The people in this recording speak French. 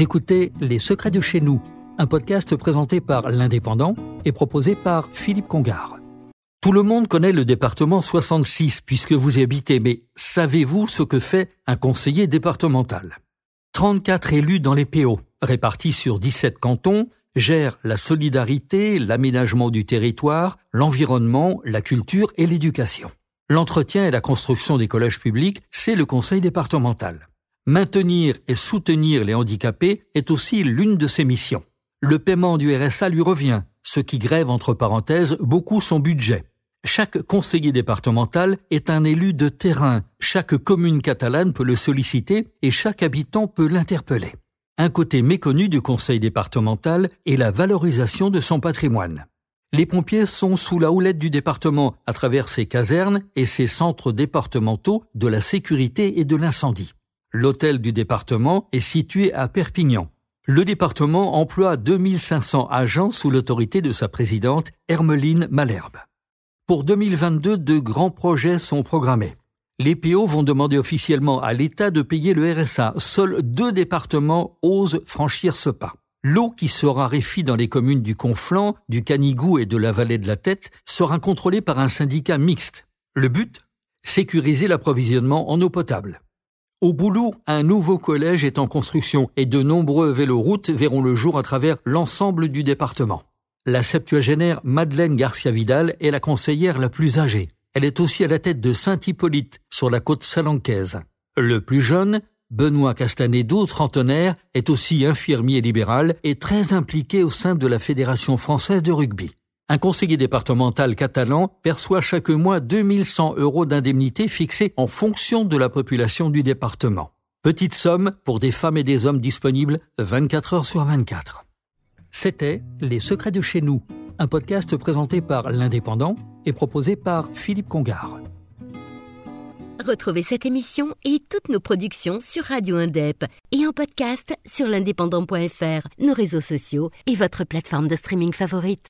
Écoutez Les Secrets de chez nous, un podcast présenté par l'Indépendant et proposé par Philippe Congard. Tout le monde connaît le département 66 puisque vous y habitez, mais savez-vous ce que fait un conseiller départemental? 34 élus dans les PO, répartis sur 17 cantons, gèrent la solidarité, l'aménagement du territoire, l'environnement, la culture et l'éducation. L'entretien et la construction des collèges publics, c'est le conseil départemental. Maintenir et soutenir les handicapés est aussi l'une de ses missions. Le paiement du RSA lui revient, ce qui grève entre parenthèses beaucoup son budget. Chaque conseiller départemental est un élu de terrain, chaque commune catalane peut le solliciter et chaque habitant peut l'interpeller. Un côté méconnu du conseil départemental est la valorisation de son patrimoine. Les pompiers sont sous la houlette du département à travers ses casernes et ses centres départementaux de la sécurité et de l'incendie. L'hôtel du département est situé à Perpignan. Le département emploie 2500 agents sous l'autorité de sa présidente Hermeline Malherbe. Pour 2022, de grands projets sont programmés. Les PO vont demander officiellement à l'État de payer le RSA. Seuls deux départements osent franchir ce pas. L'eau qui sera réfie dans les communes du Conflans, du Canigou et de la vallée de la Tête sera contrôlée par un syndicat mixte. Le but? Sécuriser l'approvisionnement en eau potable. Au Boulou, un nouveau collège est en construction et de nombreux véloroutes verront le jour à travers l'ensemble du département. La septuagénaire Madeleine Garcia Vidal est la conseillère la plus âgée. Elle est aussi à la tête de Saint-Hippolyte, sur la côte salancaise. Le plus jeune, Benoît Castanedou, trentenaire, est aussi infirmier libéral et très impliqué au sein de la Fédération française de rugby. Un conseiller départemental catalan perçoit chaque mois 2100 euros d'indemnité fixée en fonction de la population du département. Petite somme pour des femmes et des hommes disponibles 24 heures sur 24. C'était Les Secrets de chez nous, un podcast présenté par l'Indépendant et proposé par Philippe Congard. Retrouvez cette émission et toutes nos productions sur Radio Indep et en podcast sur l'indépendant.fr, nos réseaux sociaux et votre plateforme de streaming favorite.